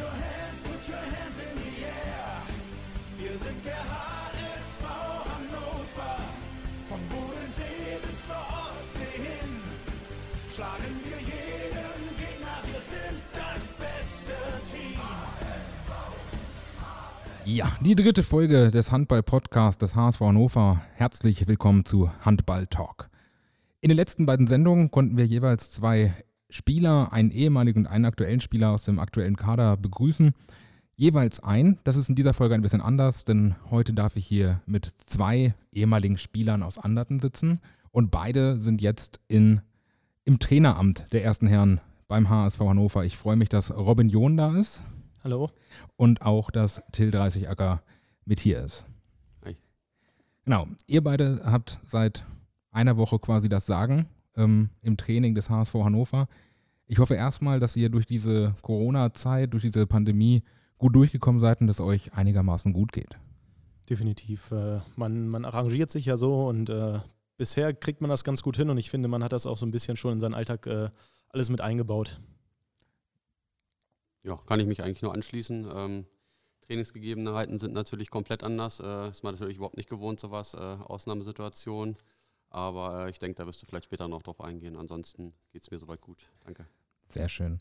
your hands, put your hands in the air. Wir sind der HSV Hannover. Vom Bodensee bis zur Ostsee hin. Schlagen wir jeden Gegner, wir sind das beste Team. Ja, die dritte Folge des Handball-Podcasts des HSV Hannover. Herzlich willkommen zu Handball Talk. In den letzten beiden Sendungen konnten wir jeweils zwei Spieler, einen ehemaligen und einen aktuellen Spieler aus dem aktuellen Kader begrüßen. Jeweils ein. Das ist in dieser Folge ein bisschen anders, denn heute darf ich hier mit zwei ehemaligen Spielern aus Anderten sitzen und beide sind jetzt in, im Traineramt der ersten Herren beim HSV Hannover. Ich freue mich, dass Robin John da ist Hallo. und auch, dass Till 30 Acker mit hier ist. Hi. Genau, ihr beide habt seit einer Woche quasi das Sagen ähm, im Training des HSV Hannover. Ich hoffe erstmal, dass ihr durch diese Corona-Zeit, durch diese Pandemie gut durchgekommen seid und dass euch einigermaßen gut geht. Definitiv. Äh, man, man arrangiert sich ja so und äh, bisher kriegt man das ganz gut hin und ich finde, man hat das auch so ein bisschen schon in seinen Alltag äh, alles mit eingebaut. Ja, kann ich mich eigentlich nur anschließen. Ähm, Trainingsgegebenheiten sind natürlich komplett anders. Äh, ist man natürlich überhaupt nicht gewohnt, sowas, äh, Ausnahmesituation. Aber äh, ich denke, da wirst du vielleicht später noch drauf eingehen. Ansonsten geht es mir soweit gut. Danke. Sehr schön.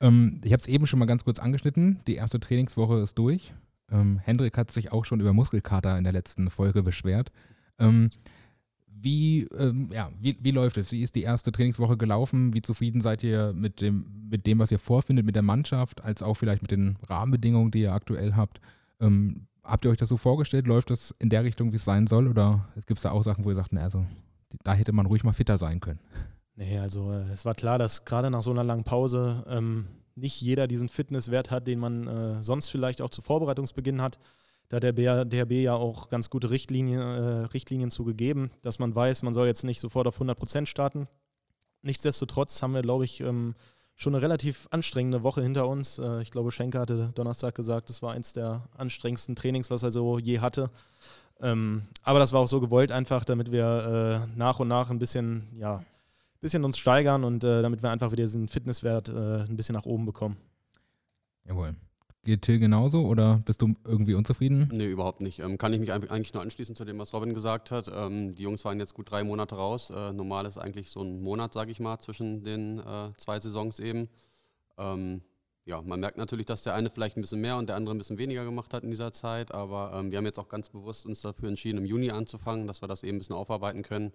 Ähm, ich habe es eben schon mal ganz kurz angeschnitten. Die erste Trainingswoche ist durch. Ähm, Hendrik hat sich auch schon über Muskelkater in der letzten Folge beschwert. Ähm, wie, ähm, ja, wie, wie läuft es? Wie ist die erste Trainingswoche gelaufen? Wie zufrieden seid ihr mit dem, mit dem, was ihr vorfindet, mit der Mannschaft, als auch vielleicht mit den Rahmenbedingungen, die ihr aktuell habt? Habt ihr euch das so vorgestellt? Läuft das in der Richtung, wie es sein soll? Oder gibt es da auch Sachen, wo ihr sagt, na, also, da hätte man ruhig mal fitter sein können? Nee, also äh, es war klar, dass gerade nach so einer langen Pause ähm, nicht jeder diesen Fitnesswert hat, den man äh, sonst vielleicht auch zu Vorbereitungsbeginn hat. Da hat der DHB ja auch ganz gute Richtlinien, äh, Richtlinien zugegeben, dass man weiß, man soll jetzt nicht sofort auf 100 Prozent starten. Nichtsdestotrotz haben wir, glaube ich, ähm, schon eine relativ anstrengende Woche hinter uns. Äh, ich glaube, Schenker hatte Donnerstag gesagt, das war eins der anstrengendsten Trainings, was er so je hatte. Ähm, aber das war auch so gewollt einfach, damit wir äh, nach und nach ein bisschen, ja, bisschen uns steigern und äh, damit wir einfach wieder diesen Fitnesswert ein bisschen nach oben bekommen. Jawohl. Geht Till genauso oder bist du irgendwie unzufrieden? Nee, überhaupt nicht. Ähm, kann ich mich eigentlich nur anschließen zu dem, was Robin gesagt hat. Ähm, die Jungs waren jetzt gut drei Monate raus. Äh, normal ist eigentlich so ein Monat, sage ich mal, zwischen den äh, zwei Saisons eben. Ähm, ja, man merkt natürlich, dass der eine vielleicht ein bisschen mehr und der andere ein bisschen weniger gemacht hat in dieser Zeit. Aber ähm, wir haben jetzt auch ganz bewusst uns dafür entschieden, im Juni anzufangen, dass wir das eben ein bisschen aufarbeiten können.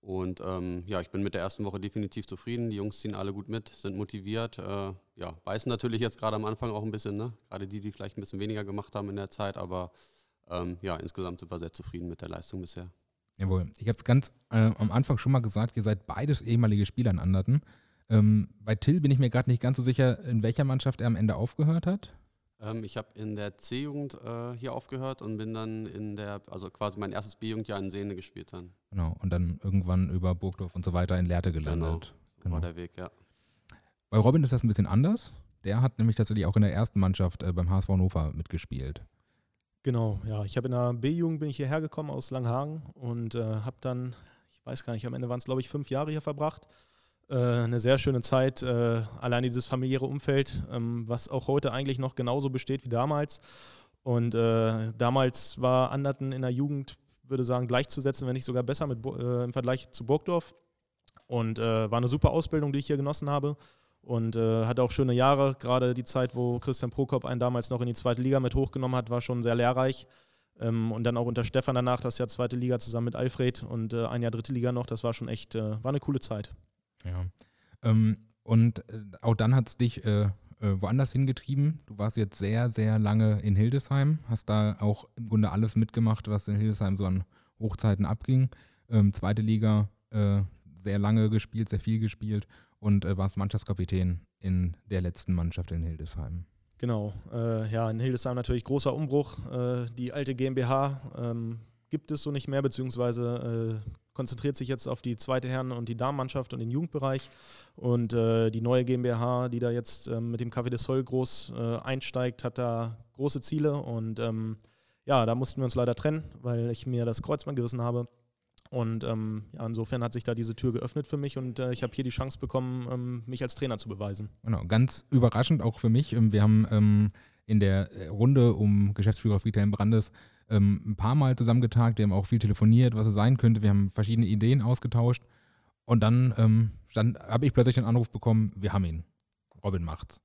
Und ähm, ja, ich bin mit der ersten Woche definitiv zufrieden. Die Jungs ziehen alle gut mit, sind motiviert. Äh, ja, beißen natürlich jetzt gerade am Anfang auch ein bisschen, ne? Gerade die, die vielleicht ein bisschen weniger gemacht haben in der Zeit, aber ähm, ja, insgesamt sind wir sehr zufrieden mit der Leistung bisher. Jawohl. Ich habe es ganz äh, am Anfang schon mal gesagt, ihr seid beides ehemalige Spieler in Anderten. Ähm, bei Till bin ich mir gerade nicht ganz so sicher, in welcher Mannschaft er am Ende aufgehört hat. Ähm, ich habe in der C-Jugend äh, hier aufgehört und bin dann in der, also quasi mein erstes B-Jugendjahr in Sehne gespielt dann. Genau. Und dann irgendwann über Burgdorf und so weiter in Lehrte gelandet. So Genau. war der Weg, ja. Bei Robin ist das ein bisschen anders. Der hat nämlich tatsächlich auch in der ersten Mannschaft äh, beim HSV Hannover mitgespielt. Genau, ja. Ich habe in der B-Jugend bin ich hierher gekommen aus Langhagen und äh, habe dann, ich weiß gar nicht, am Ende waren es glaube ich fünf Jahre hier verbracht. Äh, eine sehr schöne Zeit, äh, allein dieses familiäre Umfeld, ähm, was auch heute eigentlich noch genauso besteht wie damals. Und äh, damals war Anderten in der Jugend, würde sagen, gleichzusetzen, wenn nicht sogar besser mit, im Vergleich zu Burgdorf. Und war eine super Ausbildung, die ich hier genossen habe. Und hatte auch schöne Jahre. Gerade die Zeit, wo Christian Prokop einen damals noch in die zweite Liga mit hochgenommen hat, war schon sehr lehrreich. Ähm, und dann auch unter Stefan danach, das Jahr zweite Liga zusammen mit Alfred und ein Jahr dritte Liga noch. Das war schon echt, war eine coole Zeit. Ja. Ähm, und äh, auch dann hat es dich äh, äh, woanders hingetrieben. Du warst jetzt sehr, sehr lange in Hildesheim, hast da auch im Grunde alles mitgemacht, was in Hildesheim so an Hochzeiten abging. Ähm, zweite Liga, äh, sehr lange gespielt, sehr viel gespielt und äh, warst Mannschaftskapitän in der letzten Mannschaft in Hildesheim. Genau. Äh, ja, in Hildesheim natürlich großer Umbruch. Äh, die alte GmbH ähm, gibt es so nicht mehr, beziehungsweise konzentriert sich jetzt auf die zweite Herren- und die Damenmannschaft und den Jugendbereich. Und äh, die neue GmbH, die da jetzt ähm, mit dem Café des Sol groß äh, einsteigt, hat da große Ziele. Und ähm, ja, da mussten wir uns leider trennen, weil ich mir das Kreuzband gerissen habe. Und ähm, ja, insofern hat sich da diese Tür geöffnet für mich und äh, ich habe hier die Chance bekommen, ähm, mich als Trainer zu beweisen. Genau, ganz überraschend auch für mich. Ähm, wir haben ähm, in der äh, Runde um Geschäftsführer Friedhelm Brandes ähm, ein paar Mal zusammengetagt. Wir haben auch viel telefoniert, was es sein könnte. Wir haben verschiedene Ideen ausgetauscht. Und dann ähm, habe ich plötzlich einen Anruf bekommen, wir haben ihn. Robin macht's.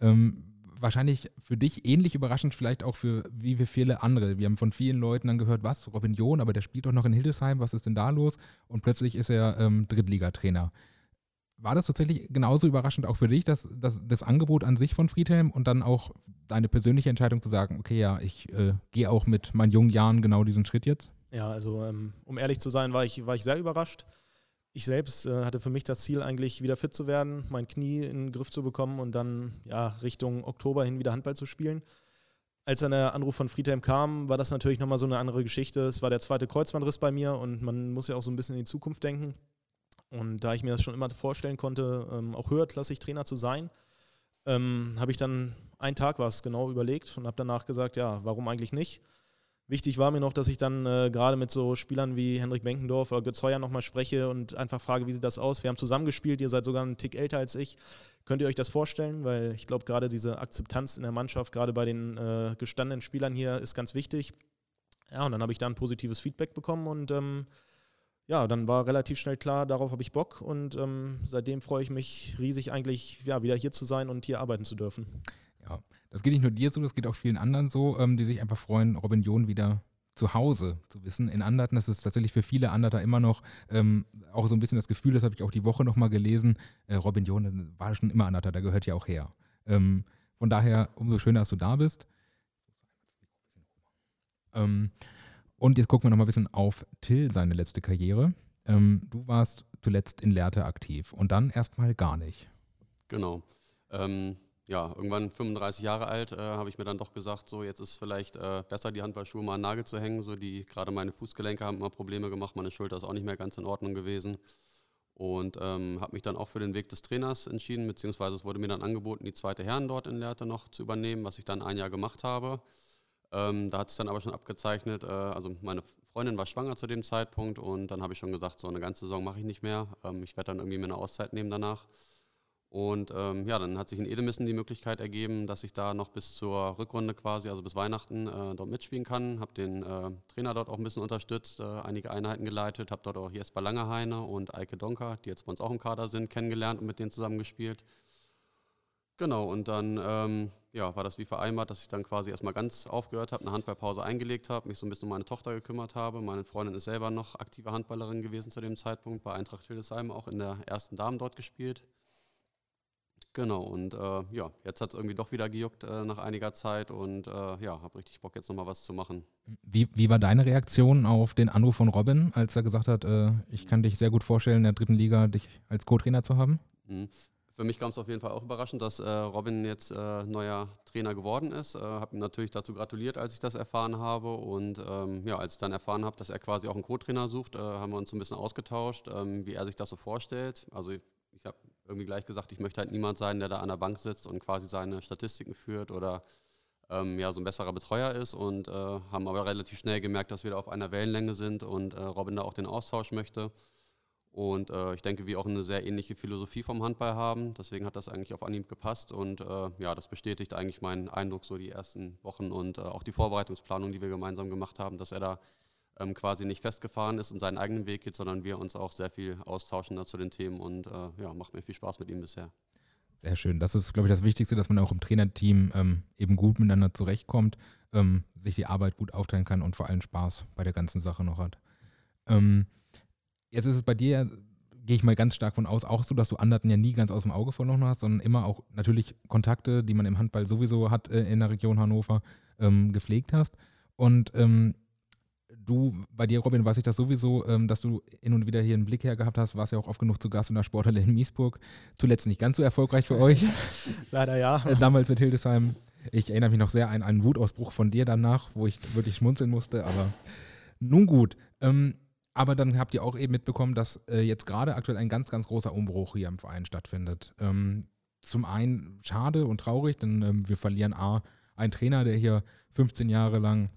Ähm, wahrscheinlich für dich ähnlich überraschend, vielleicht auch für wie für viele andere. Wir haben von vielen Leuten dann gehört, was, Robin John, aber der spielt doch noch in Hildesheim, was ist denn da los? Und plötzlich ist er ähm, Drittligatrainer. War das tatsächlich genauso überraschend auch für dich, dass, dass, das Angebot an sich von Friedhelm und dann auch deine persönliche Entscheidung zu sagen, okay, ja, ich äh, gehe auch mit meinen jungen Jahren genau diesen Schritt jetzt? Ja, also ähm, um ehrlich zu sein, war ich, war ich sehr überrascht ich selbst äh, hatte für mich das Ziel, eigentlich wieder fit zu werden, mein Knie in den Griff zu bekommen und dann ja, Richtung Oktober hin wieder Handball zu spielen. Als dann der Anruf von Friedhelm kam, war das natürlich nochmal so eine andere Geschichte. Es war der zweite Kreuzbandriss bei mir und man muss ja auch so ein bisschen in die Zukunft denken. Und da ich mir das schon immer vorstellen konnte, ähm, auch höherklassig Trainer zu sein, ähm, habe ich dann einen Tag was genau überlegt und habe danach gesagt, ja, warum eigentlich nicht? Wichtig war mir noch, dass ich dann äh, gerade mit so Spielern wie Hendrik Benkendorf oder Götz Heuer nochmal spreche und einfach frage, wie sieht das aus? Wir haben zusammengespielt, ihr seid sogar einen Tick älter als ich. Könnt ihr euch das vorstellen? Weil ich glaube, gerade diese Akzeptanz in der Mannschaft, gerade bei den äh, gestandenen Spielern hier, ist ganz wichtig. Ja, und dann habe ich da ein positives Feedback bekommen und ähm, ja, dann war relativ schnell klar, darauf habe ich Bock und ähm, seitdem freue ich mich riesig eigentlich, ja, wieder hier zu sein und hier arbeiten zu dürfen. Ja, das geht nicht nur dir so, das geht auch vielen anderen so, ähm, die sich einfach freuen, Robin John wieder zu Hause zu wissen. In Anderten, das ist tatsächlich für viele Anderter immer noch ähm, auch so ein bisschen das Gefühl, das habe ich auch die Woche nochmal gelesen, äh, Robin John war schon immer Anderter, der gehört ja auch her. Ähm, von daher umso schöner, dass du da bist. Ähm, und jetzt gucken wir nochmal ein bisschen auf Till, seine letzte Karriere. Ähm, du warst zuletzt in Lehrte aktiv und dann erstmal gar nicht. Genau. Ähm, ja, irgendwann 35 Jahre alt, äh, habe ich mir dann doch gesagt, so jetzt ist vielleicht äh, besser, die Handballschuhe mal an den Nagel zu hängen. So die, gerade meine Fußgelenke haben immer Probleme gemacht, meine Schulter ist auch nicht mehr ganz in Ordnung gewesen. Und ähm, habe mich dann auch für den Weg des Trainers entschieden, beziehungsweise es wurde mir dann angeboten, die zweite Herren dort in Lehrte noch zu übernehmen, was ich dann ein Jahr gemacht habe. Ähm, da hat es dann aber schon abgezeichnet, äh, also meine Freundin war schwanger zu dem Zeitpunkt und dann habe ich schon gesagt, so eine ganze Saison mache ich nicht mehr. Ähm, ich werde dann irgendwie mir eine Auszeit nehmen danach. Und ähm, ja, dann hat sich in Edemissen die Möglichkeit ergeben, dass ich da noch bis zur Rückrunde quasi, also bis Weihnachten, äh, dort mitspielen kann. Habe den äh, Trainer dort auch ein bisschen unterstützt, äh, einige Einheiten geleitet, habe dort auch Jesper Langeheine und Eike Donker, die jetzt bei uns auch im Kader sind, kennengelernt und mit denen zusammengespielt. Genau, und dann ähm, ja, war das wie vereinbart, dass ich dann quasi erstmal ganz aufgehört habe, eine Handballpause eingelegt habe, mich so ein bisschen um meine Tochter gekümmert habe. Meine Freundin ist selber noch aktive Handballerin gewesen zu dem Zeitpunkt, bei Eintracht Hildesheim auch in der ersten Damen dort gespielt. Genau, und äh, ja, jetzt hat es irgendwie doch wieder gejuckt äh, nach einiger Zeit und äh, ja, habe richtig Bock, jetzt nochmal was zu machen. Wie, wie war deine Reaktion auf den Anruf von Robin, als er gesagt hat, äh, ich kann dich sehr gut vorstellen, in der dritten Liga dich als Co-Trainer zu haben? Mhm. Für mich kam es auf jeden Fall auch überraschend, dass äh, Robin jetzt äh, neuer Trainer geworden ist. habe ihm natürlich dazu gratuliert, als ich das erfahren habe. Und ähm, ja, als ich dann erfahren habe, dass er quasi auch einen Co-Trainer sucht, haben wir uns ein bisschen ausgetauscht, ähm, wie er sich das so vorstellt. Also ich, ich habe irgendwie gleich gesagt, ich möchte halt niemand sein, der da an der Bank sitzt und quasi seine Statistiken führt oder ähm, ja, so ein besserer Betreuer ist und äh, haben aber relativ schnell gemerkt, dass wir da auf einer Wellenlänge sind und äh, Robin da auch den Austausch möchte. Und äh, ich denke, wir auch eine sehr ähnliche Philosophie vom Handball haben. Deswegen hat das eigentlich auf Anhieb gepasst. Und äh, ja, das bestätigt eigentlich meinen Eindruck so die ersten Wochen und äh, auch die Vorbereitungsplanung, die wir gemeinsam gemacht haben, dass er da ähm, quasi nicht festgefahren ist und seinen eigenen Weg geht, sondern wir uns auch sehr viel austauschen zu den Themen und äh, ja, macht mir viel Spaß mit ihm bisher. Sehr schön. Das ist, glaube ich, das Wichtigste, dass man auch im Trainerteam ähm, eben gut miteinander zurechtkommt, ähm, sich die Arbeit gut aufteilen kann und vor allem Spaß bei der ganzen Sache noch hat. Ähm, jetzt ist es bei dir, gehe ich mal ganz stark von aus, auch so, dass du Anderten ja nie ganz aus dem Auge verloren hast, sondern immer auch natürlich Kontakte, die man im Handball sowieso hat äh, in der Region Hannover, ähm, gepflegt hast. Und ähm, du, bei dir, Robin, weiß ich das sowieso, ähm, dass du hin und wieder hier einen Blick hergehabt hast, warst ja auch oft genug zu Gast in der Sporthalle in Miesburg. Zuletzt nicht ganz so erfolgreich für euch. Leider ja. Äh, damals mit Hildesheim. Ich erinnere mich noch sehr an einen Wutausbruch von dir danach, wo ich wirklich schmunzeln musste, aber nun gut. Ähm, aber dann habt ihr auch eben mitbekommen, dass äh, jetzt gerade aktuell ein ganz, ganz großer Umbruch hier im Verein stattfindet. Ähm, zum einen schade und traurig, denn ähm, wir verlieren A, einen Trainer, der hier 15 Jahre lang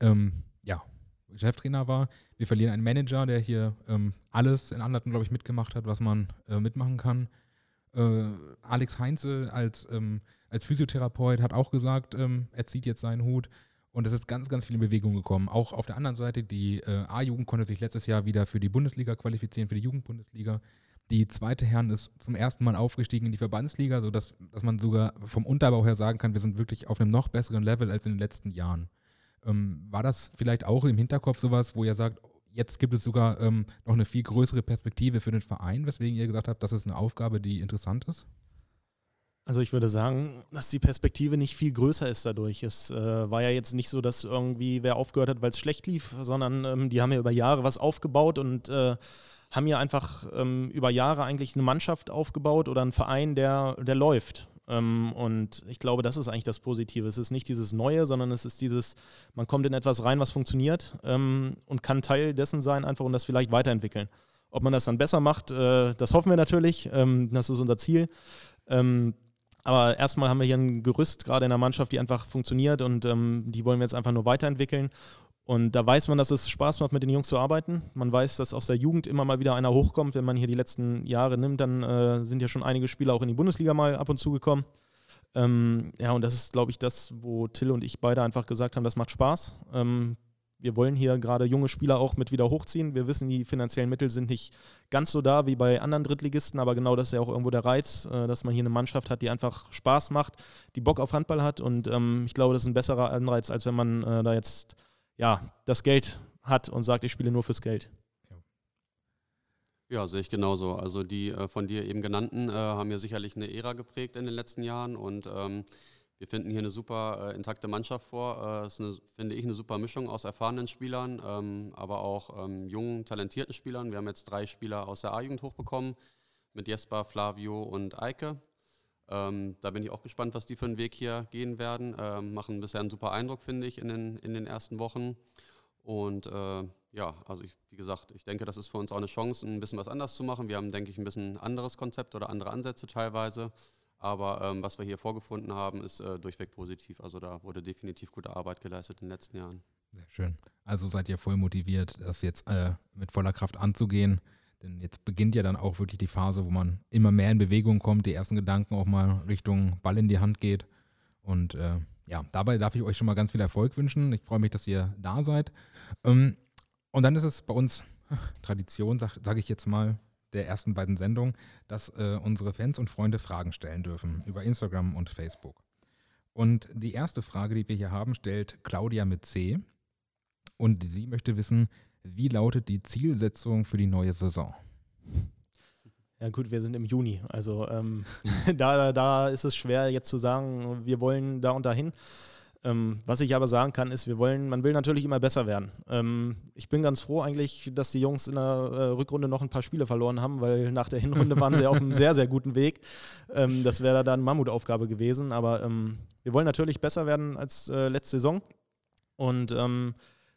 ähm, ja, Cheftrainer war. Wir verlieren einen Manager, der hier ähm, alles in Anderten, glaube ich, mitgemacht hat, was man äh, mitmachen kann. Äh, Alex Heinzel als, ähm, als Physiotherapeut hat auch gesagt, ähm, er zieht jetzt seinen Hut. Und es ist ganz, ganz viel in Bewegung gekommen. Auch auf der anderen Seite, die äh, A-Jugend konnte sich letztes Jahr wieder für die Bundesliga qualifizieren, für die Jugendbundesliga. Die zweite Herren ist zum ersten Mal aufgestiegen in die Verbandsliga, sodass dass man sogar vom Unterbau her sagen kann, wir sind wirklich auf einem noch besseren Level als in den letzten Jahren. Ähm, war das vielleicht auch im Hinterkopf sowas, wo ihr sagt, jetzt gibt es sogar ähm, noch eine viel größere Perspektive für den Verein, weswegen ihr gesagt habt, das ist eine Aufgabe, die interessant ist? Also ich würde sagen, dass die Perspektive nicht viel größer ist dadurch. Es äh, war ja jetzt nicht so, dass irgendwie wer aufgehört hat, weil es schlecht lief, sondern ähm, die haben ja über Jahre was aufgebaut und äh, haben ja einfach ähm, über Jahre eigentlich eine Mannschaft aufgebaut oder einen Verein, der, der läuft. Ähm, und ich glaube, das ist eigentlich das Positive. Es ist nicht dieses Neue, sondern es ist dieses, man kommt in etwas rein, was funktioniert ähm, und kann Teil dessen sein, einfach und das vielleicht weiterentwickeln. Ob man das dann besser macht, äh, das hoffen wir natürlich. Ähm, das ist unser Ziel. Aber erstmal haben wir hier ein Gerüst gerade in der Mannschaft, die einfach funktioniert und ähm, die wollen wir jetzt einfach nur weiterentwickeln. Und da weiß man, dass es Spaß macht, mit den Jungs zu arbeiten. Man weiß, dass aus der Jugend immer mal wieder einer hochkommt. Wenn man hier die letzten Jahre nimmt, dann äh, sind ja schon einige Spieler auch in die Bundesliga mal ab und zu gekommen. Ähm, ja, und das ist, glaube ich, das, wo Till und ich beide einfach gesagt haben, das macht Spaß. Ähm, wir wollen hier gerade junge Spieler auch mit wieder hochziehen. Wir wissen, die finanziellen Mittel sind nicht ganz so da wie bei anderen Drittligisten, aber genau das ist ja auch irgendwo der Reiz, äh, dass man hier eine Mannschaft hat, die einfach Spaß macht, die Bock auf Handball hat. Und ähm, ich glaube, das ist ein besserer Anreiz, als wenn man äh, da jetzt ja, das Geld hat und sagt, ich spiele nur fürs Geld. Ja, sehe ich genauso. Also die äh, von dir eben genannten äh, haben ja sicherlich eine Ära geprägt in den letzten Jahren und ähm, wir finden hier eine super äh, intakte Mannschaft vor. Es äh, ist, eine, finde ich, eine super Mischung aus erfahrenen Spielern, ähm, aber auch ähm, jungen, talentierten Spielern. Wir haben jetzt drei Spieler aus der A-Jugend hochbekommen mit Jesper, Flavio und Eike. Ähm, da bin ich auch gespannt, was die für einen Weg hier gehen werden. Ähm, machen bisher einen super Eindruck, finde ich, in den, in den ersten Wochen. Und äh, ja, also ich, wie gesagt, ich denke, das ist für uns auch eine Chance, ein bisschen was anders zu machen. Wir haben, denke ich, ein bisschen anderes Konzept oder andere Ansätze teilweise. Aber ähm, was wir hier vorgefunden haben, ist äh, durchweg positiv. Also da wurde definitiv gute Arbeit geleistet in den letzten Jahren. Sehr schön. Also seid ihr voll motiviert, das jetzt äh, mit voller Kraft anzugehen. Denn jetzt beginnt ja dann auch wirklich die Phase, wo man immer mehr in Bewegung kommt, die ersten Gedanken auch mal Richtung Ball in die Hand geht. Und äh, ja, dabei darf ich euch schon mal ganz viel Erfolg wünschen. Ich freue mich, dass ihr da seid. Ähm, und dann ist es bei uns Tradition, sage sag ich jetzt mal, der ersten beiden Sendungen, dass äh, unsere Fans und Freunde Fragen stellen dürfen über Instagram und Facebook. Und die erste Frage, die wir hier haben, stellt Claudia mit C. Und sie möchte wissen, wie lautet die Zielsetzung für die neue Saison? Ja gut, wir sind im Juni. Also ähm, da, da ist es schwer jetzt zu sagen, wir wollen da und dahin. Ähm, was ich aber sagen kann, ist, wir wollen, man will natürlich immer besser werden. Ähm, ich bin ganz froh eigentlich, dass die Jungs in der äh, Rückrunde noch ein paar Spiele verloren haben, weil nach der Hinrunde waren sie auf einem sehr, sehr guten Weg. Ähm, das wäre dann Mammutaufgabe gewesen. Aber wir wollen natürlich besser werden als äh, letzte Saison und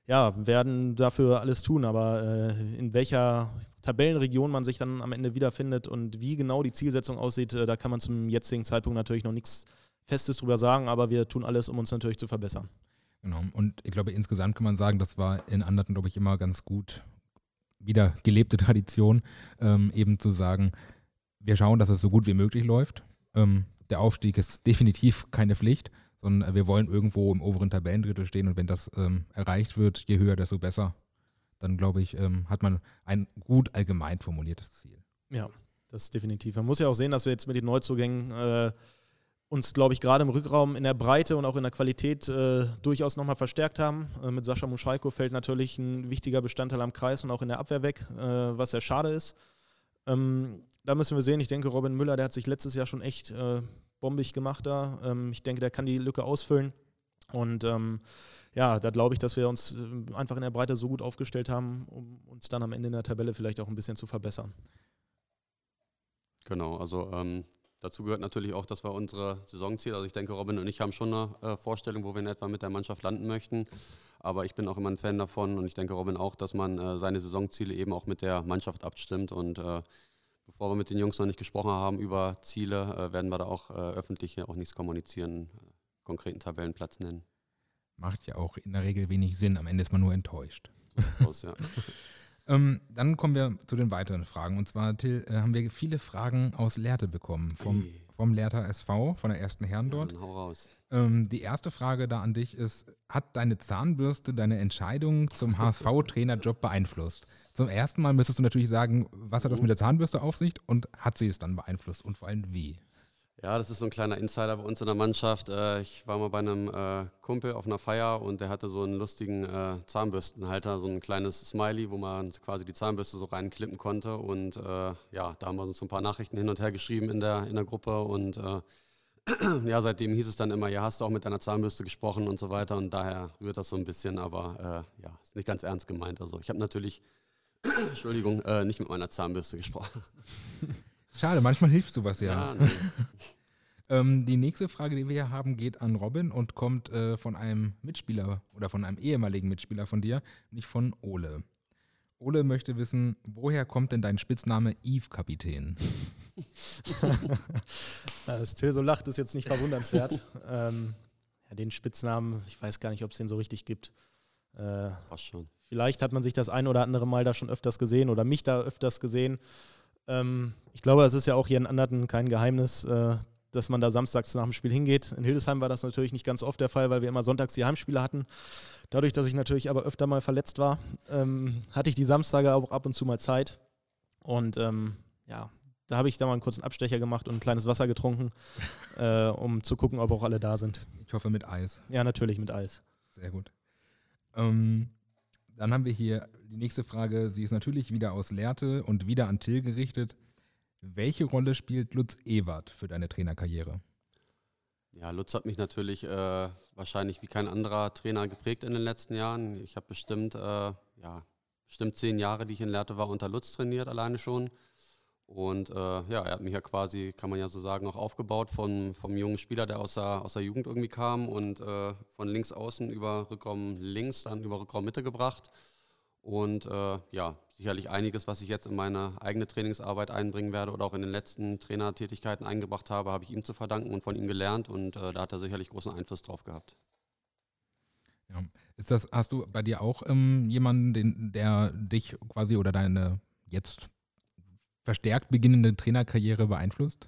ja, werden dafür alles tun. Aber äh, in welcher Tabellenregion man sich dann am Ende wiederfindet und wie genau die Zielsetzung aussieht, äh, da kann man zum jetzigen Zeitpunkt natürlich noch nichts Festes drüber sagen, aber wir tun alles, um uns natürlich zu verbessern. Genau. Und ich glaube, insgesamt kann man sagen, das war in anderen, glaube ich, immer ganz gut wieder gelebte Tradition, ähm, eben zu sagen, wir schauen, dass es so gut wie möglich läuft. Ähm, der Aufstieg ist definitiv keine Pflicht, sondern wir wollen irgendwo im oberen Tabellendrittel stehen und wenn das ähm, erreicht wird, je höher, desto besser. Dann glaube ich, ähm, hat man ein gut allgemein formuliertes Ziel. Ja, das ist definitiv. Man muss ja auch sehen, dass wir jetzt mit den Neuzugängen äh, uns, glaube ich, gerade im Rückraum in der Breite und auch in der Qualität äh, durchaus nochmal verstärkt haben. Äh, mit Sascha Muschalko fällt natürlich ein wichtiger Bestandteil am Kreis und auch in der Abwehr weg, äh, was sehr schade ist. Ähm, da müssen wir sehen, ich denke, Robin Müller, der hat sich letztes Jahr schon echt äh, bombig gemacht da. Ähm, ich denke, der kann die Lücke ausfüllen. Und ähm, ja, da glaube ich, dass wir uns äh, einfach in der Breite so gut aufgestellt haben, um uns dann am Ende in der Tabelle vielleicht auch ein bisschen zu verbessern. Genau, also ähm, Dazu gehört natürlich auch, dass wir unsere Saisonziele, also ich denke, Robin und ich haben schon eine äh, Vorstellung, wo wir in etwa mit der Mannschaft landen möchten. Aber ich bin auch immer ein Fan davon und ich denke, Robin auch, dass man äh, seine Saisonziele eben auch mit der Mannschaft abstimmt. Und äh, bevor wir mit den Jungs noch nicht gesprochen haben über Ziele, werden wir da auch öffentlich hier auch nichts kommunizieren, konkreten Tabellenplatz nennen. Macht ja auch in der Regel wenig Sinn. Am Ende ist man nur enttäuscht. Aus, ja. Ähm, dann kommen wir zu den weiteren Fragen. Und zwar, Till, äh, haben wir viele Fragen aus Lehrte bekommen, vom, Ei. vom Lehrter SV, von der ersten Herren Ja, dort. dann hau raus. Ähm, die erste Frage da an dich ist: Hat deine Zahnbürste deine Entscheidung zum HSV-Trainerjob beeinflusst? Zum ersten Mal müsstest du natürlich sagen, was hat das mit der Zahnbürste auf sich und hat sie es dann beeinflusst und vor allem wie? Ja, das ist so ein kleiner Insider bei uns in der Mannschaft. Äh, Ich war mal bei einem äh, Kumpel auf einer Feier und der hatte so einen lustigen äh, Zahnbürstenhalter, so ein kleines Smiley, wo man quasi die Zahnbürste so reinklippen konnte. Und ja, da haben wir uns so ein paar Nachrichten hin und her geschrieben in der, in der Gruppe. Und ja, seitdem hieß es dann immer, ja, hast du auch mit deiner Zahnbürste gesprochen und so weiter. Und daher rührt das so ein bisschen, aber ja, ist nicht ganz ernst gemeint. Also ich habe natürlich, Entschuldigung, nicht mit meiner Zahnbürste gesprochen. Schade, manchmal hilft sowas ja. nee. Ähm, die nächste Frage, die wir hier haben, geht an Robin und kommt äh, von einem Mitspieler oder von einem ehemaligen Mitspieler von dir, nicht von Ole. Ole möchte wissen, woher kommt denn dein Spitzname Eve Kapitän? Ja, dass Till so lacht, ist jetzt nicht verwundernswert. ähm, ja, den Spitznamen, ich weiß gar nicht, ob es den so richtig gibt. Äh, Passt schon. vielleicht hat man sich das ein oder andere Mal da schon öfters gesehen oder mich da öfters gesehen. Ähm, ich glaube, das ist ja auch hier in Anderten kein Geheimnis, äh, dass man da samstags nach dem Spiel hingeht. In Hildesheim war das natürlich nicht ganz oft der Fall, weil wir immer sonntags die Heimspiele hatten. Dadurch, dass ich natürlich aber öfter mal verletzt war, ähm, hatte ich die Samstage auch ab und zu mal Zeit. Und ähm, ja, da habe ich da mal einen kurzen Abstecher gemacht und ein kleines Wasser getrunken, äh, um zu gucken, ob auch alle da sind. Ich hoffe mit Eis. Ja, natürlich mit Eis. Sehr gut. Ähm, dann haben wir hier die nächste Frage. Sie ist natürlich wieder aus Lehrte und wieder an Till gerichtet. Welche Rolle spielt Lutz Ewert für deine Trainerkarriere? Ja, Lutz hat mich natürlich äh, wahrscheinlich wie kein anderer Trainer geprägt in den letzten Jahren. Ich habe bestimmt, äh, ja, bestimmt zehn Jahre, die ich in Lehrte war, unter Lutz trainiert, alleine schon. Und äh, ja, er hat mich ja quasi, kann man ja so sagen, auch aufgebaut vom, vom jungen Spieler, der aus der, aus der Jugend irgendwie kam und äh, von links außen über Rückraum links, dann über Rückraum Mitte gebracht. Und äh, ja, sicherlich einiges, was ich jetzt in meine eigene Trainingsarbeit einbringen werde oder auch in den letzten Trainertätigkeiten eingebracht habe, habe ich ihm zu verdanken und von ihm gelernt und äh, da hat er sicherlich großen Einfluss drauf gehabt. Ja. Ist das, hast du bei dir auch ähm, jemanden, den, der dich quasi oder deine jetzt verstärkt beginnende Trainerkarriere beeinflusst?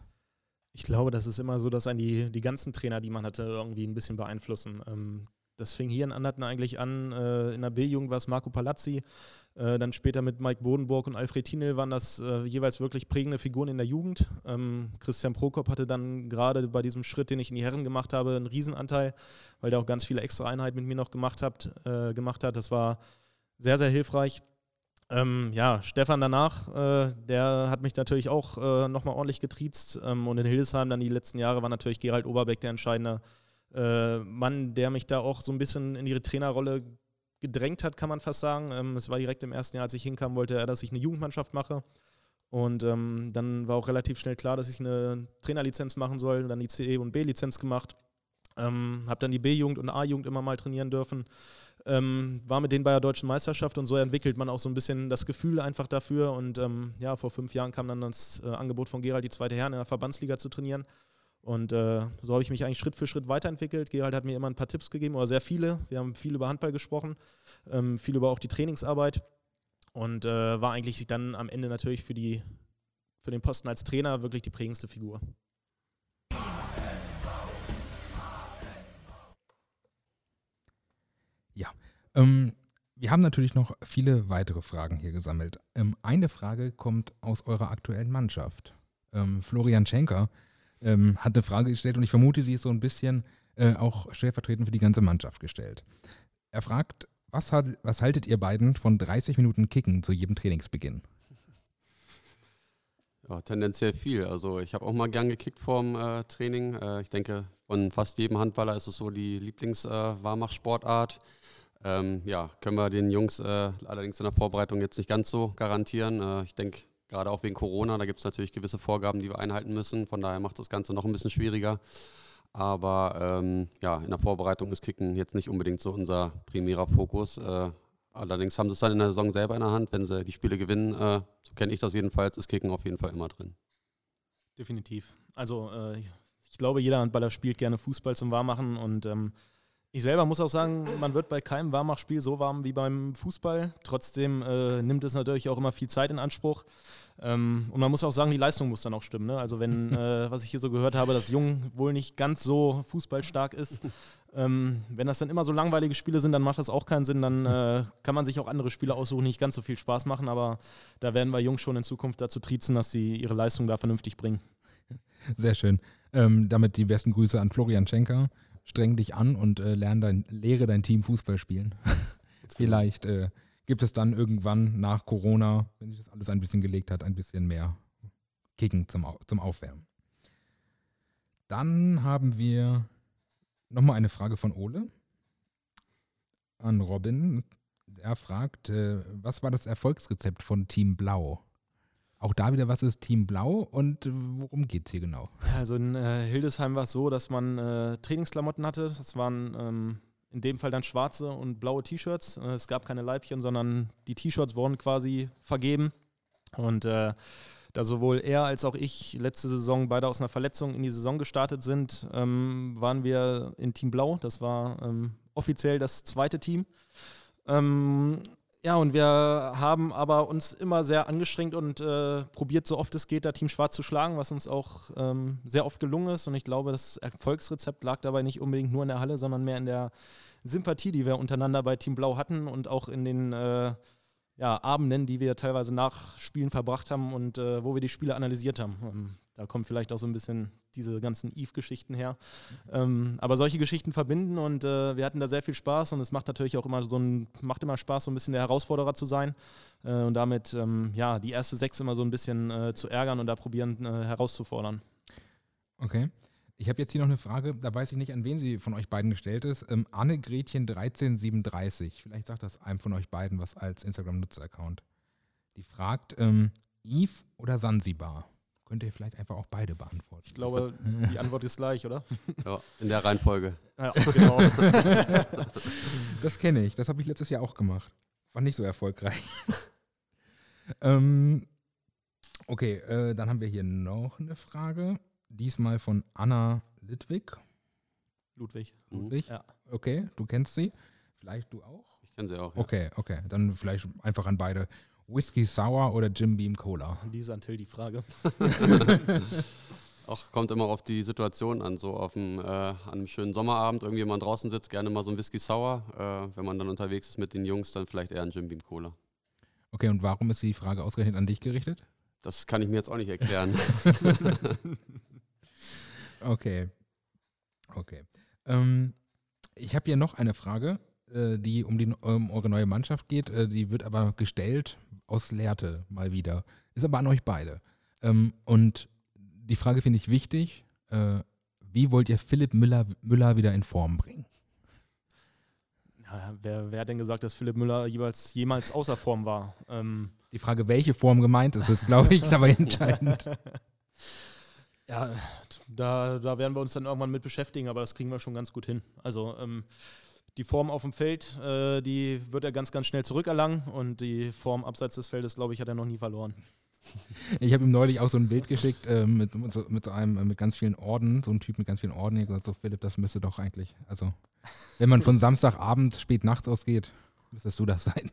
Ich glaube, das ist immer so, dass einen die, die ganzen Trainer, die man hatte, irgendwie ein bisschen beeinflussen. Ähm, das fing hier in Anderten eigentlich an. Äh, in der B-Jugend war es Marco Palazzi. Äh, dann später mit Mike Bodenburg und Alfred Tinel waren das äh, jeweils wirklich prägende Figuren in der Jugend. Ähm, Christian Prokop hatte dann gerade bei diesem Schritt, den ich in die Herren gemacht habe, einen Riesenanteil, weil der auch ganz viele extra Einheiten mit mir noch gemacht, habt, gemacht hat. Das war sehr, sehr hilfreich. Ähm, ja, Stefan danach, äh, der hat mich natürlich auch äh, nochmal ordentlich getriezt. Ähm, und in Hildesheim dann die letzten Jahre war natürlich Gerald Oberbeck der entscheidende äh, Mann, der mich da auch so ein bisschen in ihre Trainerrolle gedrängt hat, kann man fast sagen. Ähm, es war direkt im ersten Jahr, als ich hinkam, wollte er, dass ich eine Jugendmannschaft mache. Und ähm, dann war auch relativ schnell klar, dass ich eine Trainerlizenz machen soll, dann die CE und B-Lizenz gemacht. Ähm, habe dann die B-Jugend und A-Jugend immer mal trainieren dürfen. Ähm, war mit denen bei der deutschen Meisterschaft und so entwickelt man auch so ein bisschen das Gefühl einfach dafür. Und ähm, ja, vor fünf Jahren kam dann das äh, Angebot von Gerald, die zweite Herren in der Verbandsliga zu trainieren. Und äh, so habe ich mich eigentlich Schritt für Schritt weiterentwickelt. Gerald hat mir immer ein paar Tipps gegeben, oder sehr viele. Wir haben viel über Handball gesprochen, ähm, viel über auch die Trainingsarbeit. Und äh, war eigentlich dann am Ende natürlich für, die, für den Posten als Trainer wirklich die prägendste Figur. Ähm, wir haben natürlich noch viele weitere Fragen hier gesammelt. Ähm, eine Frage kommt aus eurer aktuellen Mannschaft. Ähm, Florian Schenker ähm, hat eine Frage gestellt und ich vermute, sie ist so ein bisschen äh, auch stellvertretend für die ganze Mannschaft gestellt. Er fragt, was, hat, was haltet ihr beiden von 30 Minuten Kicken zu jedem Trainingsbeginn? Ja, tendenziell viel. Also ich habe auch mal gern gekickt vorm äh, Training. Äh, ich denke, von fast jedem Handballer ist es so die Lieblingswarmachsportart. Ähm, ja, können wir den Jungs äh, allerdings in der Vorbereitung jetzt nicht ganz so garantieren. Äh, ich denke, gerade auch wegen Corona, da gibt es natürlich gewisse Vorgaben, die wir einhalten müssen. Von daher macht das Ganze noch ein bisschen schwieriger. Aber ähm, ja, in der Vorbereitung ist Kicken jetzt nicht unbedingt so unser primärer Fokus. Äh, allerdings haben sie es dann in der Saison selber in der Hand. Wenn sie die Spiele gewinnen, äh, so kenne ich das jedenfalls, ist Kicken auf jeden Fall immer drin. Definitiv. Also äh, ich glaube, jeder Handballer spielt gerne Fußball zum Warmachen und ähm, Ich selber muss auch sagen, man wird bei keinem Warmachspiel so warm wie beim Fußball. Trotzdem äh, nimmt es natürlich auch immer viel Zeit in Anspruch. Ähm, und man muss auch sagen, die Leistung muss dann auch stimmen. Ne? Also wenn, äh, was ich hier so gehört habe, dass Jung wohl nicht ganz so fußballstark ist, ähm, wenn das dann immer so langweilige Spiele sind, dann macht das auch keinen Sinn. Dann äh, kann man sich auch andere Spiele aussuchen, die nicht ganz so viel Spaß machen. Aber da werden wir Jung schon in Zukunft dazu triezen, dass sie ihre Leistung da vernünftig bringen. Sehr schön. Ähm, damit die besten Grüße an Florian Schenker streng dich an und äh, lern dein, lehre dein Team Fußball spielen. Vielleicht äh, gibt es dann irgendwann nach Corona, wenn sich das alles ein bisschen gelegt hat, ein bisschen mehr Kicken zum, zum Aufwärmen. Dann haben wir nochmal eine Frage von Ole an Robin. Er fragt, äh, was war das Erfolgsrezept von Team Blau? Auch da wieder, was ist Team Blau und worum geht es hier genau? Also in äh, Hildesheim war es so, dass man äh, Trainingsklamotten hatte. Das waren ähm, in dem Fall dann schwarze und blaue T-Shirts. Äh, es gab keine Leibchen, sondern die T-Shirts wurden quasi vergeben. Und äh, da sowohl er als auch ich letzte Saison beide aus einer Verletzung in die Saison gestartet sind, ähm, waren wir in Team Blau. Das war ähm, offiziell das zweite Team. Ähm, ja, und wir haben aber uns immer sehr angestrengt und äh, probiert, so oft es geht, da Team Schwarz zu schlagen, was uns auch ähm, sehr oft gelungen ist. Und ich glaube, das Erfolgsrezept lag dabei nicht unbedingt nur in der Halle, sondern mehr in der Sympathie, die wir untereinander bei Team Blau hatten und auch in den äh, ja, Abenden, die wir teilweise nach Spielen verbracht haben und äh, wo wir die Spiele analysiert haben. Ähm, da kommen vielleicht auch so ein bisschen diese ganzen Eve-Geschichten her. Ähm, aber solche Geschichten verbinden und äh, wir hatten da sehr viel Spaß und es macht natürlich auch immer so ein, macht immer Spaß, so ein bisschen der Herausforderer zu sein äh, und damit ähm, ja, die erste Sechs immer so ein bisschen äh, zu ärgern und da probieren äh, herauszufordern. Okay. Ich habe jetzt hier noch eine Frage, da weiß ich nicht, an wen sie von euch beiden gestellt ist. Ähm, Anne Gretchen 1337, vielleicht sagt das einem von euch beiden was als Instagram-Nutzer-Account. Die fragt, ähm, Eve oder Sansibar? Könnt ihr vielleicht einfach auch beide beantworten. Ich glaube, die Antwort ist gleich, oder? Ja, in der Reihenfolge. Ja, genau. das kenne ich, das habe ich letztes Jahr auch gemacht. War nicht so erfolgreich. ähm, okay, äh, dann haben wir hier noch eine Frage. Diesmal von Anna Lidwig. Ludwig. Ludwig? Ja. Okay, du kennst sie. Vielleicht du auch? Ich kenne sie auch. Ja. Okay, okay. Dann vielleicht einfach an beide. Whisky Sour oder Jim Beam Cola? Lisa an Till die Frage. Auch kommt immer auf die Situation an. So auf einem, äh, an einem schönen Sommerabend, irgendjemand draußen sitzt, gerne mal so ein Whisky Sour. Äh, wenn man dann unterwegs ist mit den Jungs, dann vielleicht eher ein Jim Beam Cola. Okay, und warum ist die Frage ausgerechnet an dich gerichtet? Das kann ich mir jetzt auch nicht erklären. Okay. Okay. Ähm, ich habe hier noch eine Frage, äh, die um, die, um eure neue Mannschaft geht. Äh, die wird aber gestellt aus Lehrte mal wieder. Ist aber an euch beide. Ähm, und die Frage finde ich wichtig. Äh, wie wollt ihr Philipp Müller, Müller wieder in Form bringen? Ja, wer, wer hat denn gesagt, dass Philipp Müller jeweils jemals außer Form war? Ähm, Die Frage, welche Form gemeint ist, ist, glaube ich, dabei entscheidend. Ja, da, da werden wir uns dann irgendwann mit beschäftigen, aber das kriegen wir schon ganz gut hin. Also ähm, die Form auf dem Feld, äh, die wird er ganz, ganz schnell zurückerlangen und die Form abseits des Feldes, glaube ich, hat er noch nie verloren. Ich habe ihm neulich auch so ein Bild geschickt äh, mit, mit, so- einem, äh, mit ganz vielen Orden, so ein Typ mit ganz vielen Orden. Ich habe gesagt, so Philipp, das müsste doch eigentlich, also wenn man von Samstagabend spät nachts ausgeht, müsstest du das sein.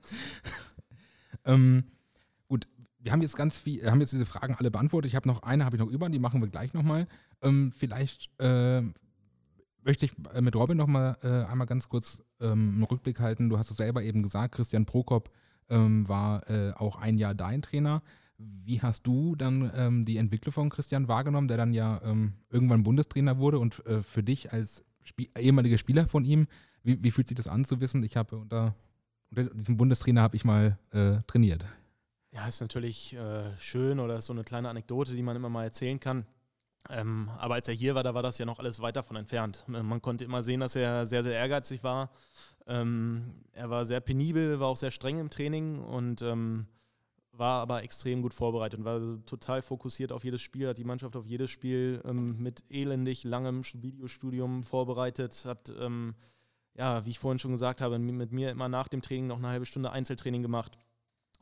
ähm, gut, wir haben jetzt ganz viel, haben jetzt diese Fragen alle beantwortet. Ich habe noch eine, habe ich noch über, die machen wir gleich nochmal. Ähm, vielleicht äh, möchte ich äh, mit Robin nochmal äh, einmal ganz kurz ähm, einen Rückblick halten. Du hast es selber eben gesagt, Christian Prokop ähm, war äh, auch ein Jahr dein Trainer. Wie hast du dann ähm, die Entwicklung von Christian wahrgenommen, der dann ja ähm, irgendwann Bundestrainer wurde und äh, für dich als Spie ehemaliger Spieler von ihm, wie, wie fühlt sich das an zu wissen, ich habe unter, unter diesem Bundestrainer habe ich mal äh, trainiert? Ja, ist natürlich äh, schön oder ist so eine kleine Anekdote, die man immer mal erzählen kann. Ähm, aber als er hier war, da war das ja noch alles weit davon entfernt. Äh, Man konnte immer sehen, dass er sehr, sehr ehrgeizig war. Ähm, er war sehr penibel, war auch sehr streng im Training und ähm, war aber extrem gut vorbereitet und war total fokussiert auf jedes Spiel, hat die Mannschaft auf jedes Spiel ähm, mit elendig langem Videostudium vorbereitet, hat, ähm, ja, wie ich vorhin schon gesagt habe, mi- mit mir immer nach dem Training noch eine halbe Stunde Einzeltraining gemacht.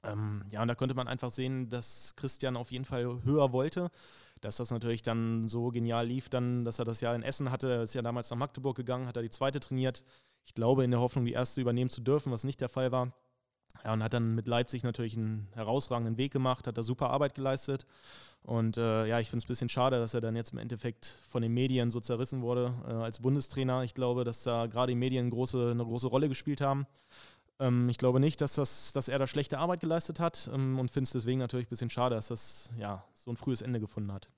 Ähm, ja, und da konnte man einfach sehen, dass Christian auf jeden Fall höher wollte. Dass das natürlich dann so genial lief, dann, dass er das ja in Essen hatte. Ist ja damals nach Magdeburg gegangen, hat er die zweite trainiert. Ich glaube, in der Hoffnung, die erste übernehmen zu dürfen, was nicht der Fall war. Ja, und hat dann mit Leipzig natürlich einen herausragenden Weg gemacht, hat da super Arbeit geleistet. Und äh, ja, ich finde es ein bisschen schade, dass er dann jetzt im Endeffekt von den Medien so zerrissen wurde äh, als Bundestrainer. Ich glaube, dass da gerade die Medien große, eine große Rolle gespielt haben. Ähm, ich glaube nicht, dass, das, dass er da schlechte Arbeit geleistet hat ähm, und finde es deswegen natürlich ein bisschen schade, dass das ja, so ein frühes Ende gefunden hat.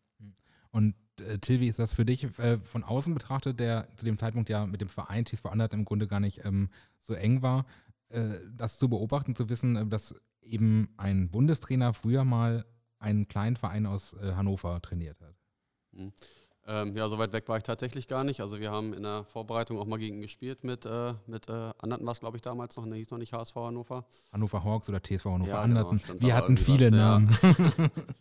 Und äh, Till, wie ist das für dich äh, von außen betrachtet, der zu dem Zeitpunkt ja mit dem Verein TSV Andert im Grunde gar nicht ähm, so eng war, äh, das zu beobachten, zu wissen, äh, dass eben ein Bundestrainer früher mal einen kleinen Verein aus äh, Hannover trainiert hat? Mhm. Ähm, ja, so weit weg war ich tatsächlich gar nicht. Also wir haben in der Vorbereitung auch mal gegen gespielt mit, äh, mit äh, Anderten war es, glaube ich, damals noch, ne, hieß noch nicht HSV Hannover. Hannover Hawks oder TSV Hannover Ja, Anderten. genau, Wir hatten viele was, ja. Namen.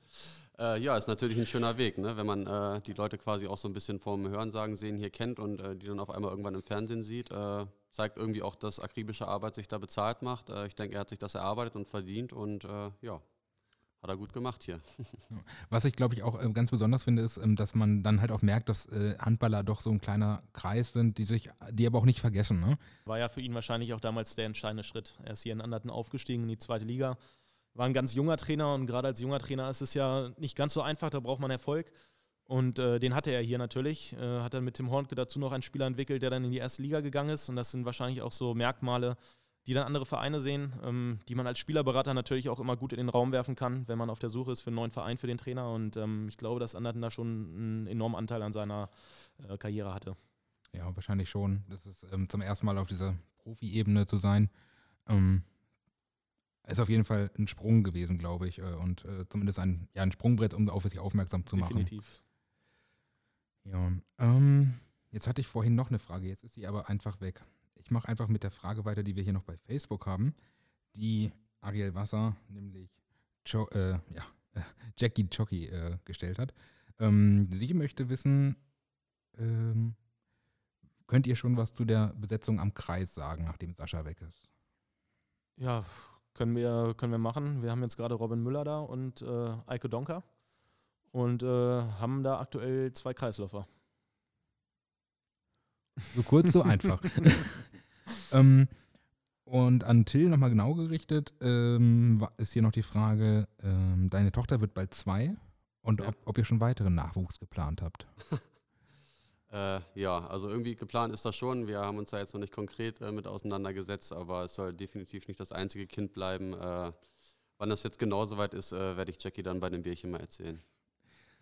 Äh, ja, ist natürlich ein schöner Weg, ne? wenn man äh, die Leute quasi auch so ein bisschen vom Hörensagen sehen hier kennt und äh, die dann auf einmal irgendwann im Fernsehen sieht. Äh, zeigt irgendwie auch, dass akribische Arbeit sich da bezahlt macht. Äh, ich denke, er hat sich das erarbeitet und verdient und ja, hat er gut gemacht hier. Was ich, glaube ich, auch äh, ganz besonders finde, ist, ähm, dass man dann halt auch merkt, dass äh, Handballer doch so ein kleiner Kreis sind, die sich, die aber auch nicht vergessen. Ne? War ja für ihn wahrscheinlich auch damals der entscheidende Schritt. Er ist hier in Anderten aufgestiegen in die zweite Liga. War ein ganz junger Trainer und gerade als junger Trainer ist es ja nicht ganz so einfach, da braucht man Erfolg. Und äh, den hatte er hier natürlich. Äh, hat dann mit Tim Hornke dazu noch einen Spieler entwickelt, der dann in die erste Liga gegangen ist. Und das sind wahrscheinlich auch so Merkmale, die dann andere Vereine sehen, ähm, die man als Spielerberater natürlich auch immer gut in den Raum werfen kann, wenn man auf der Suche ist für einen neuen Verein für den Trainer. Und ähm, ich glaube, dass Anderten da schon einen enormen Anteil an seiner äh, Karriere hatte. Ja, wahrscheinlich schon. Das ist ähm, zum ersten Mal auf dieser Profi-Ebene zu sein. Ähm, ist auf jeden Fall ein Sprung gewesen, glaube ich. Äh, und äh, zumindest ein, ja, ein Sprungbrett, um auf sich aufmerksam zu machen. Definitiv. Ja, ähm, jetzt hatte ich vorhin noch eine Frage, jetzt ist sie aber einfach weg. Ich mache einfach mit der Frage weiter, die wir hier noch bei Facebook haben, die Ariel Wasser, nämlich jo äh, ja, äh, Jackie Jockey äh, gestellt hat. Ähm, sie möchte wissen, ähm, könnt ihr schon was zu der Besetzung am Kreis sagen, nachdem Sascha weg ist? Ja, können wir, können wir machen. Wir haben jetzt gerade Robin Müller da und äh, Eike Donker und äh, haben da aktuell zwei Kreisläufer. So kurz, so einfach. ähm, und an Till nochmal genau gerichtet, ähm, ist hier noch die Frage, ähm, deine Tochter wird bald zwei und Ja. ob, ob ihr schon weiteren Nachwuchs geplant habt. Äh, ja, also irgendwie geplant ist das schon. Wir haben uns da jetzt noch nicht konkret äh, mit auseinandergesetzt, aber es soll definitiv nicht das einzige Kind bleiben. Äh, wann das jetzt genau soweit ist, äh, werde ich Jackie dann bei dem Bierchen mal erzählen.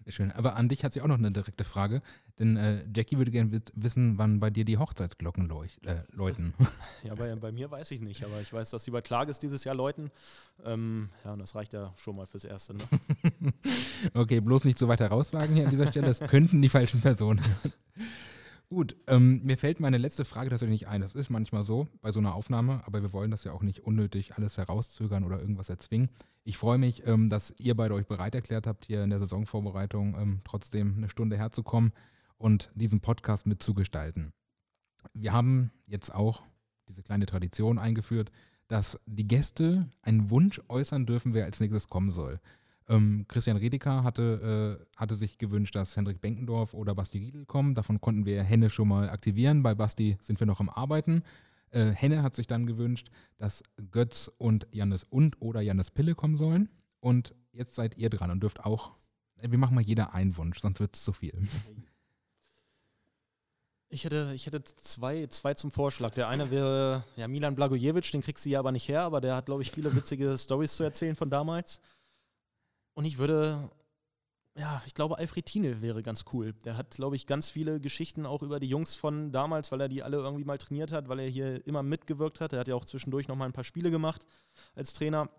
Sehr schön. Aber an dich hat sie auch noch eine direkte Frage, denn äh, Jackie würde gerne wissen, wann bei dir die Hochzeitsglocken äh, läuten. Ja, bei, bei mir weiß ich nicht, aber ich weiß, dass sie bei Klages dieses Jahr läuten. Ähm, ja, und das reicht ja schon mal fürs Erste. Ne? Okay, bloß nicht so weit herauswagen hier an dieser Stelle. Das könnten die falschen Personen. Gut, ähm, mir fällt meine letzte Frage tatsächlich nicht ein. Das ist manchmal so bei so einer Aufnahme, aber wir wollen das ja auch nicht unnötig alles herauszögern oder irgendwas erzwingen. Ich freue mich, ähm, dass ihr beide euch bereit erklärt habt, hier in der Saisonvorbereitung ähm, trotzdem eine Stunde herzukommen und diesen Podcast mitzugestalten. Wir haben jetzt auch diese kleine Tradition eingeführt, dass die Gäste einen Wunsch äußern dürfen, wer als nächstes kommen soll. Ähm, Christian Redeker hatte, äh, hatte sich gewünscht, dass Hendrik Benkendorf oder Basti Riedel kommen. Davon konnten wir Henne schon mal aktivieren. Bei Basti sind wir noch am Arbeiten. Äh, Henne hat sich dann gewünscht, dass Götz und Jannis und oder Jannis Pille kommen sollen. Und jetzt seid ihr dran und dürft auch. äh, Wir machen mal jeder einen Wunsch, sonst wird es zu viel. Ich hätte, ich hätte zwei, zwei zum Vorschlag. Der eine wäre ja, Milan Blagojevic, den kriegst du ja aber nicht her, aber der hat, glaube ich, viele witzige Stories zu erzählen von damals. Und ich würde, ja, ich glaube, Alfred Thiene wäre ganz cool. Der hat, glaube ich, ganz viele Geschichten auch über die Jungs von damals, weil er die alle irgendwie mal trainiert hat, weil er hier immer mitgewirkt hat. Er hat ja auch zwischendurch noch mal ein paar Spiele gemacht als Trainer.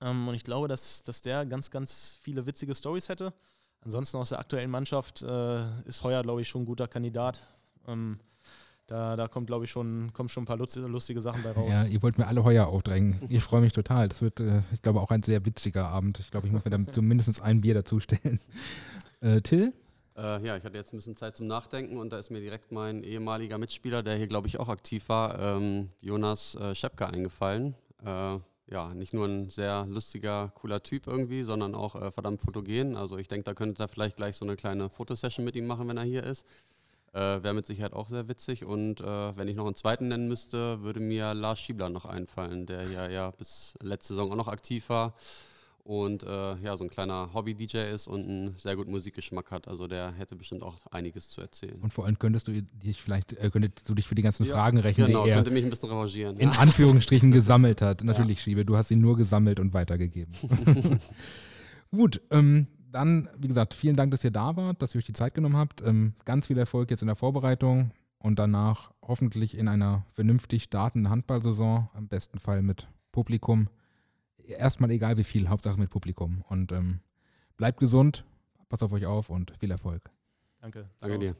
Ähm, und ich glaube, dass, dass der ganz, ganz viele witzige Stories hätte. Ansonsten aus der aktuellen Mannschaft äh, ist Heuer, glaube ich, schon ein guter Kandidat. Ähm, da, da kommt, glaube ich, schon, kommen schon ein paar lustige, lustige Sachen bei raus. Ja, ihr wollt mir alle heuer aufdrängen. Ich freue mich total. Das wird, äh, ich glaube, auch ein sehr witziger Abend. Ich glaube, ich muss mir dann zumindest ein Bier dazustellen. Äh, Till? Äh, ja, ich hatte jetzt ein bisschen Zeit zum Nachdenken und da ist mir direkt mein ehemaliger Mitspieler, der hier, glaube ich, auch aktiv war, ähm, Jonas äh, Schepke eingefallen. Äh, ja, nicht nur ein sehr lustiger, cooler Typ irgendwie, sondern auch äh, verdammt fotogen. Also ich denke, da könnte ihr vielleicht gleich so eine kleine Fotosession mit ihm machen, wenn er hier ist. Äh, Wäre mit Sicherheit auch sehr witzig. Und äh, wenn ich noch einen zweiten nennen müsste, würde mir Lars Schiebler noch einfallen, der ja, ja bis letzte Saison auch noch aktiv war und äh, ja, so ein kleiner Hobby-DJ ist und einen sehr guten Musikgeschmack hat. Also der hätte bestimmt auch einiges zu erzählen. Und vor allem könntest du dich vielleicht, äh, könntest du dich für die ganzen ja, Fragen rechnen, genau, die er könnte mich ein bisschen revanchieren. In ja. Anführungsstrichen gesammelt hat. Natürlich, ja. Schiebe, du hast ihn nur gesammelt und weitergegeben. Gut, ähm, dann, wie gesagt, vielen Dank, dass ihr da wart, dass ihr euch die Zeit genommen habt. Ähm, ganz viel Erfolg jetzt in der Vorbereitung und danach hoffentlich in einer vernünftig startenden Handballsaison, am besten Fall mit Publikum erstmal egal wie viel, Hauptsache mit Publikum. Und ähm, bleibt gesund, passt auf euch auf und viel Erfolg. Danke. Danke dir.